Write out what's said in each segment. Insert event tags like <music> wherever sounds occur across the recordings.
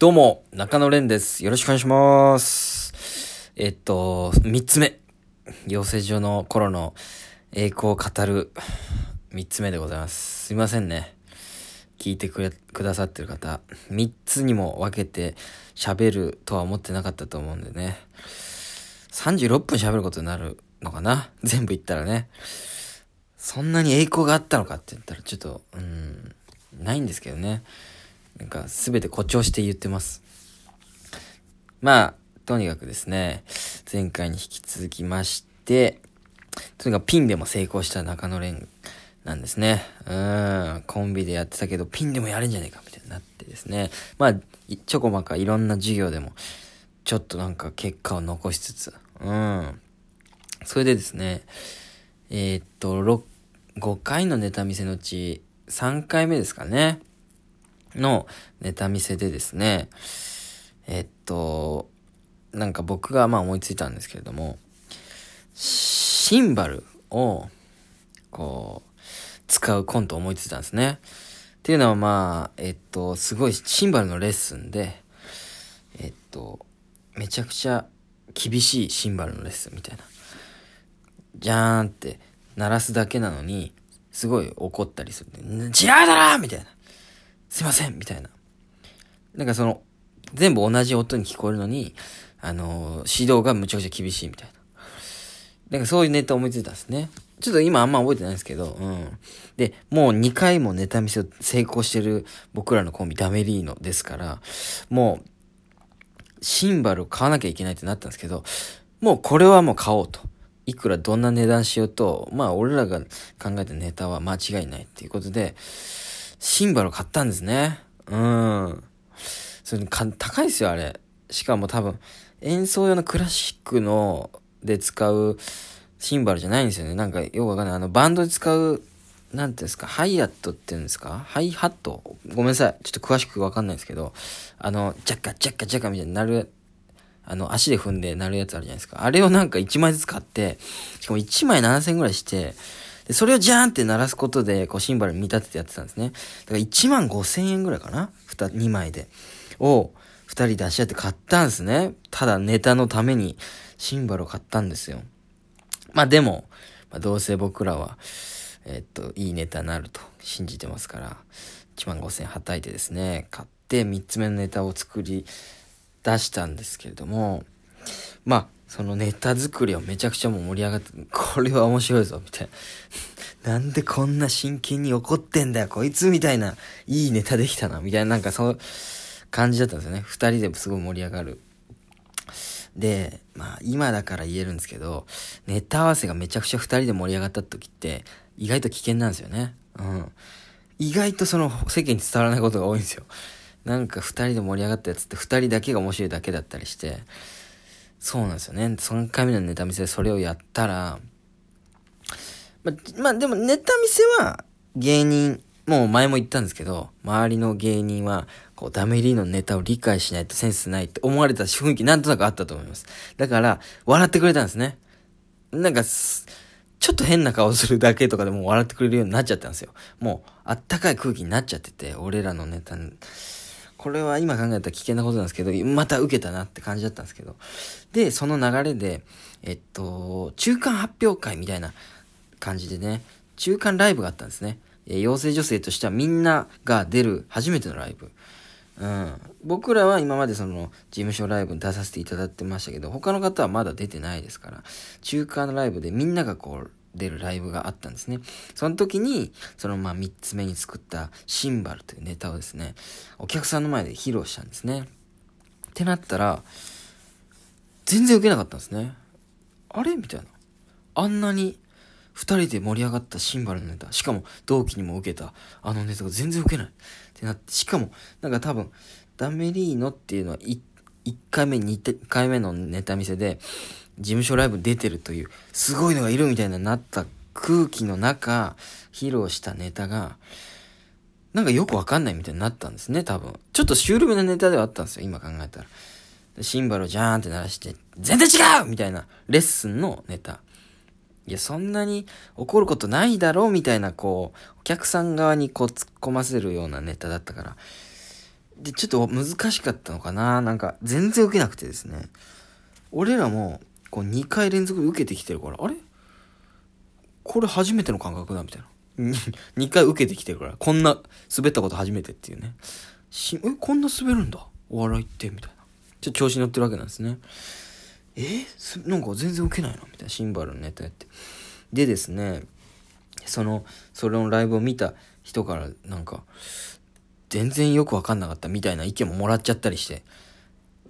どうも、中野蓮です。よろしくお願いします。えっと、三つ目。養成所の頃の栄光を語る三つ目でございます。すいませんね。聞いてくれ、くださってる方。三つにも分けて喋るとは思ってなかったと思うんでね。36分喋ることになるのかな？全部言ったらね。そんなに栄光があったのかって言ったらちょっと、うん、ないんですけどね。なんか全て誇張して言ってます。まあ、とにかくですね、前回に引き続きまして、とにかくピンでも成功した中野蓮なんですね。うん、コンビでやってたけど、ピンでもやるんじゃねえか、みたいになってですね。まあ、ちょこまかいろんな授業でも、ちょっとなんか結果を残しつつ、うん。それでですね、えー、っと、6、5回のネタ見せのうち、3回目ですかね。のネタ見せでですね、えっと、なんか僕がまあ思いついたんですけれども、シンバルを、こう、使うコント思いついたんですね。っていうのはまあ、えっと、すごいシンバルのレッスンで、えっと、めちゃくちゃ厳しいシンバルのレッスンみたいな。じゃーんって鳴らすだけなのに、すごい怒ったりする。違うだろみたいな。すいませんみたいな。なんかその、全部同じ音に聞こえるのに、あのー、指導がむちゃくちゃ厳しいみたいな。なんかそういうネタ思いついたんですね。ちょっと今あんま覚えてないんですけど、うん。で、もう2回もネタ見せを成功してる僕らのコンビダメリーノですから、もう、シンバルを買わなきゃいけないってなったんですけど、もうこれはもう買おうと。いくらどんな値段しようと、まあ俺らが考えたネタは間違いないっていうことで、シンバルを買ったんですね。うん。それか高いですよ、あれ。しかも多分、演奏用のクラシックので使うシンバルじゃないんですよね。なんかよくわかんない。あの、バンドで使う、なんていうんですか、ハイアットって言うんですか？ハイハット？ごめんなさい。ちょっと詳しくわかんないですけど、あの、ジャッカジャッカジャッカみたいになる、あの、足で踏んで鳴るやつあるじゃないですか。あれをなんか1枚ずつ買って、しかも1枚7000円ぐらいして、それをジャーンって鳴らすことで、こう、シンバル見立ててやってたんですね。だから1万5千円ぐらいかな ?2、2枚で。を、2人出し合って買ったんですね。ただネタのために、シンバルを買ったんですよ。まあでも、まあ、どうせ僕らは、え、っと、いいネタになると信じてますから、1万5千円はたいてですね、買って3つ目のネタを作り出したんですけれども、まあ、そのネタ作りはめちゃくちゃもう盛り上がって、これは面白いぞ、みたいな。<laughs> なんでこんな真剣に怒ってんだよ、こいつみたいな、いいネタできたな、みたいな、なんかそう、感じだったんですよね。二人ですごい盛り上がる。で、まあ今だから言えるんですけど、ネタ合わせがめちゃくちゃ二人で盛り上がった時って、意外と危険なんですよね。うん。意外とその世間に伝わらないことが多いんですよ。なんか二人で盛り上がったやつって二人だけが面白いだけだったりして、そうなんですよね。3回目のネタ見せでそれをやったら、ま、まあ、でもネタ見せは芸人、もう前も言ったんですけど、周りの芸人は、こう、ダメリーのネタを理解しないとセンスないって思われた雰囲気なんとなくあったと思います。だから、笑ってくれたんですね。なんか、ちょっと変な顔するだけとかでも笑ってくれるようになっちゃったんですよ。もう、あったかい空気になっちゃってて、俺らのネタに。これは今考えたら危険なことなんですけど、また受けたなって感じだったんですけど。で、その流れで、えっと、中間発表会みたいな感じでね、中間ライブがあったんですね。えー、養成女性としてはみんなが出る初めてのライブ。うん。僕らは今までその事務所ライブに出させていただいてましたけど、他の方はまだ出てないですから、中間のライブでみんながこう、出るライブがあったんですね。その時に、そのまあ三つ目に作ったシンバルというネタをですね、お客さんの前で披露したんですね。ってなったら、全然受けなかったんですね。あれ？みたいな。あんなに二人で盛り上がったシンバルのネタ、しかも同期にも受けたあのネタが全然受けない。ってなって、しかも、なんか多分、ダメリーノっていうのは1 1回目、2回目のネタ見せで、事務所ライブ出てるという、すごいのがいるみたいななった空気の中、披露したネタが、なんかよくわかんないみたいになったんですね、多分。ちょっとシュールめなネタではあったんですよ、今考えたら。シンバルをジャーンって鳴らして、全然違うみたいなレッスンのネタ。いや、そんなに怒ることないだろうみたいな、こう、お客さん側にこう突っ込ませるようなネタだったから、で、ちょっと難しかったのかななんか、全然受けなくてですね。俺らも、こう2回連続受けてきてるから、あれ？これ初めての感覚だみたいな。<laughs> 2回受けてきてるから、こんな滑ったこと初めてっていうね。し、え、こんな滑るんだ？お笑いって、みたいな。ちょっと調子に乗ってるわけなんですね。え？なんか全然受けないのみたいな。シンバルのネタやって。でですね、その、それのライブを見た人から、なんか、全然よくわかんなかったみたいな意見ももらっちゃったりして、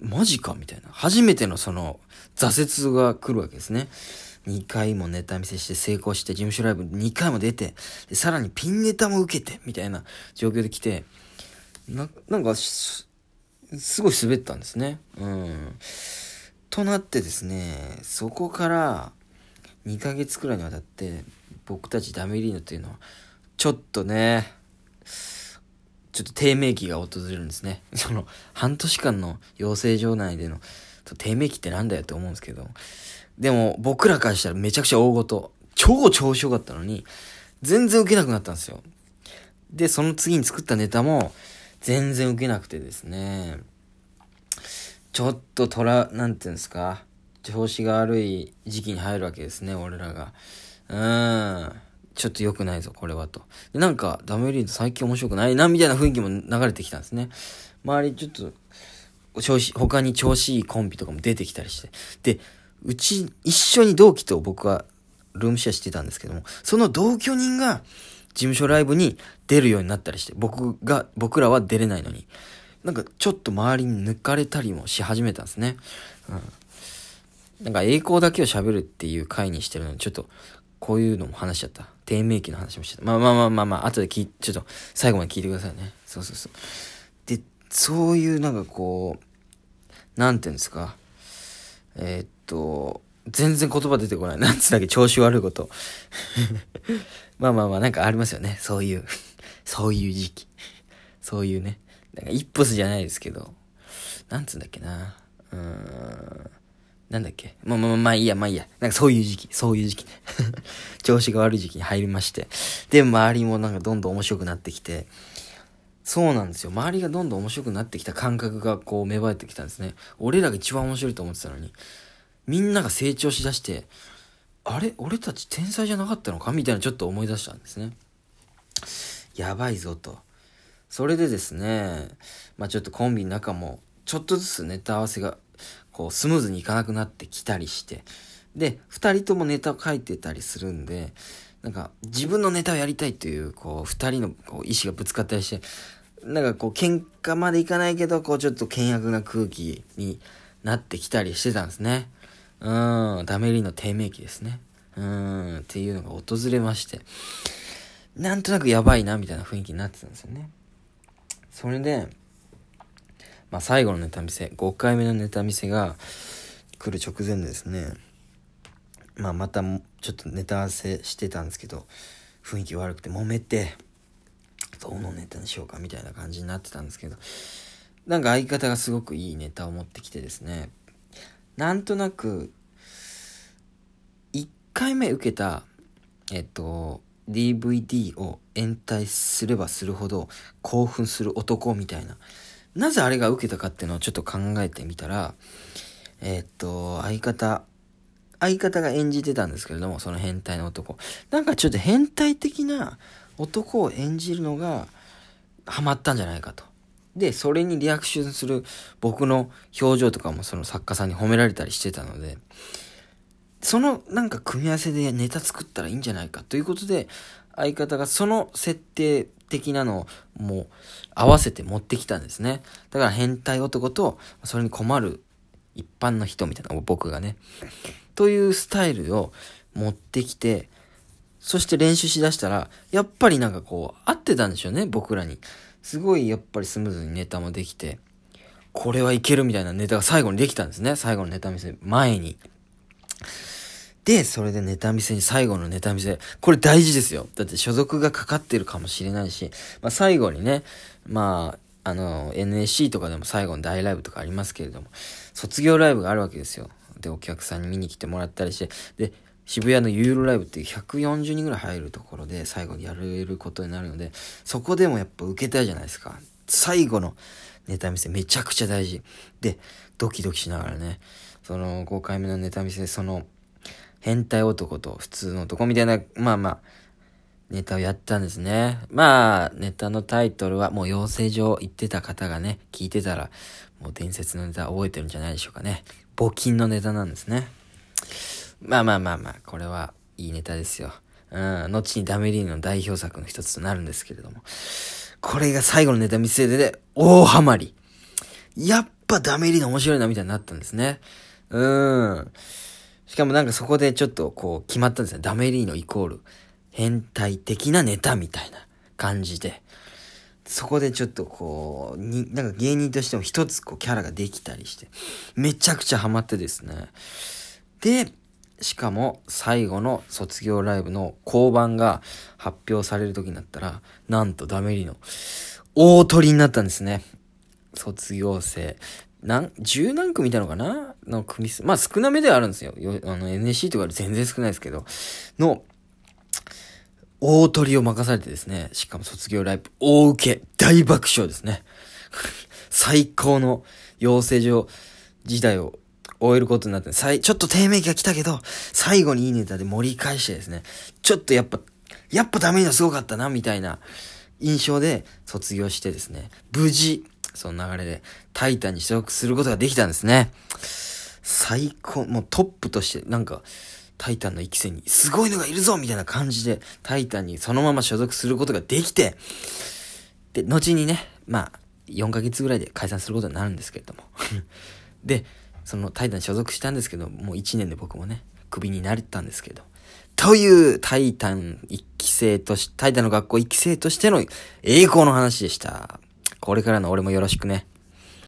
マジか？みたいな。初めてのその、挫折が来るわけですね。2回もネタ見せして成功して、事務所ライブ2回も出て、でさらにピンネタも受けて、みたいな状況で来て、な、なんか、すごい滑ったんですね。うん。となってですね、そこから2ヶ月くらいにわたって、僕たちダメリーノっていうのは、ちょっとね、ちょっと低迷期が訪れるんですね。<laughs> その、半年間の養成所内での低迷期ってなんだよって思うんですけど、でも僕らからしたらめちゃくちゃ大ごと、超調子良かったのに、全然受けなくなったんですよ。で、その次に作ったネタも、全然受けなくてですね、ちょっとトラ、なんていうんですか、調子が悪い時期に入るわけですね、俺らが。うーん。ちょっと良くないぞ、これはと。で、なんか、ダメリード最近面白くないな、みたいな雰囲気も流れてきたんですね。周りちょっと、調子、他に調子いいコンビとかも出てきたりして。で、うち、一緒に同期と僕はルームシェアしてたんですけども、その同居人が事務所ライブに出るようになったりして、僕が、僕らは出れないのに、なんかちょっと周りに抜かれたりもし始めたんですね。うん。なんか栄光だけを喋るっていう回にしてるのに、ちょっと、こういうのも話しちゃった。低迷期の話もしてた。まあまあまあまあまあ、後で聞い、ちょっと最後まで聞いてくださいね。そうそうそう。で、そういうなんかこう、なんていうんですか。えー、っと、全然言葉出てこない。なんつうんだっけ、調子悪いこと。<laughs> まあまあまあ、なんかありますよね。そういう <laughs> そういう時期。そういうね。なんかイップスじゃないですけど、なんつうんだっけな。うーん。なんだっけ？まあまあまあいいや、まあいいや。なんかそういう時期、そういう時期。<laughs> 調子が悪い時期に入りまして。で、周りもなんかどんどん面白くなってきて、そうなんですよ。周りがどんどん面白くなってきた感覚がこう芽生えてきたんですね。俺らが一番面白いと思ってたのに、みんなが成長しだして、あれ？俺たち天才じゃなかったのか？みたいなちょっと思い出したんですね。やばいぞと。それでですね、まあちょっとコンビの中も、ちょっとずつネタ合わせがこう、スムーズにいかなくなってきたりして、で、二人ともネタを書いてたりするんで、なんか、自分のネタをやりたいという、こう、二人のこう意志がぶつかったりして、なんかこう、喧嘩までいかないけど、こう、ちょっと険悪な空気になってきたりしてたんですね。うん、ダメリの低迷期ですね。うん、っていうのが訪れまして、なんとなくやばいな、みたいな雰囲気になってたんですよね。それで、まあ、最後のネタ見せ、5回目のネタ見せが来る直前ですね、まあ、またちょっとネタ合わせしてたんですけど、雰囲気悪くて揉めて、どのネタにしようかみたいな感じになってたんですけど、なんか相方がすごくいいネタを持ってきてですね、なんとなく、1回目受けた、えっと、DVD を延滞すればするほど興奮する男みたいな、なぜあれが受けたかっていうのをちょっと考えてみたら、えー、っと、相方、相方が演じてたんですけれども、その変態の男。なんかちょっと変態的な男を演じるのがハマったんじゃないかと。で、それにリアクションする僕の表情とかもその作家さんに褒められたりしてたので、そのなんか組み合わせでネタ作ったらいいんじゃないかということで、相方がその設定的なのもう合わせて持ってきたんですね。だから変態男とそれに困る一般の人みたいな僕がね。というスタイルを持ってきて、そして練習しだしたら、やっぱりなんかこう合ってたんでしょうね、僕らに。すごいやっぱりスムーズにネタもできて、これはいけるみたいなネタが最後にできたんですね。最後のネタ見せ前に。で、それでネタ見せに最後のネタ見せ。これ大事ですよ。だって所属がかかってるかもしれないし、まあ最後にね、まあ、あの、NSC とかでも最後の大ライブとかありますけれども、卒業ライブがあるわけですよ。で、お客さんに見に来てもらったりして、で、渋谷のユーロライブっていう140人ぐらい入るところで最後にやれることになるので、そこでもやっぱ受けたいじゃないですか。最後のネタ見せめちゃくちゃ大事。で、ドキドキしながらね、その5回目のネタ見せ、その、変態男と普通の男みたいな、まあまあ、ネタをやったんですね。まあ、ネタのタイトルはもう養成所行ってた方がね、聞いてたら、もう伝説のネタ覚えてるんじゃないでしょうかね。募金のネタなんですね。まあまあまあまあ、これはいいネタですよ。うん、後にダメリーの代表作の一つとなるんですけれども。これが最後のネタ見せで、大ハマり。やっぱダメリーノ面白いなみたいになったんですね。うん。しかもなんかそこでちょっとこう決まったんですね。ダメリーノイコール変態的なネタみたいな感じで。そこでちょっとこう、に、なんか芸人としても一つこうキャラができたりして、めちゃくちゃハマってですね。で、しかも最後の卒業ライブの交番が発表される時になったら、なんとダメリの大鳥になったんですね。卒業生。なん、十何組いたのかな？の組数。まあ少なめではあるんですよ。よあの NSC とかより全然少ないですけど。の、大鳥を任されてですね。しかも卒業ライブ、大受け、大爆笑ですね。<laughs> 最高の養成所時代を終えることになって、最ちょっと低迷期が来たけど、最後にいいネタで盛り返してですね、ちょっとやっぱ、やっぱダメなすごかったな、みたいな印象で卒業してですね、無事、その流れでタイタンに所属することができたんですね。最高、もうトップとして、なんか、タイタンの一期生に、すごいのがいるぞみたいな感じで、タイタンにそのまま所属することができて、で、後にね、まあ、4ヶ月ぐらいで解散することになるんですけれども。<laughs> で、そのタイタンに所属したんですけど、もう1年で僕もね、クビになれたんですけど。というタイタン一期生とし、タイタンの学校一期生としての栄光の話でした。これからの俺もよろしくね。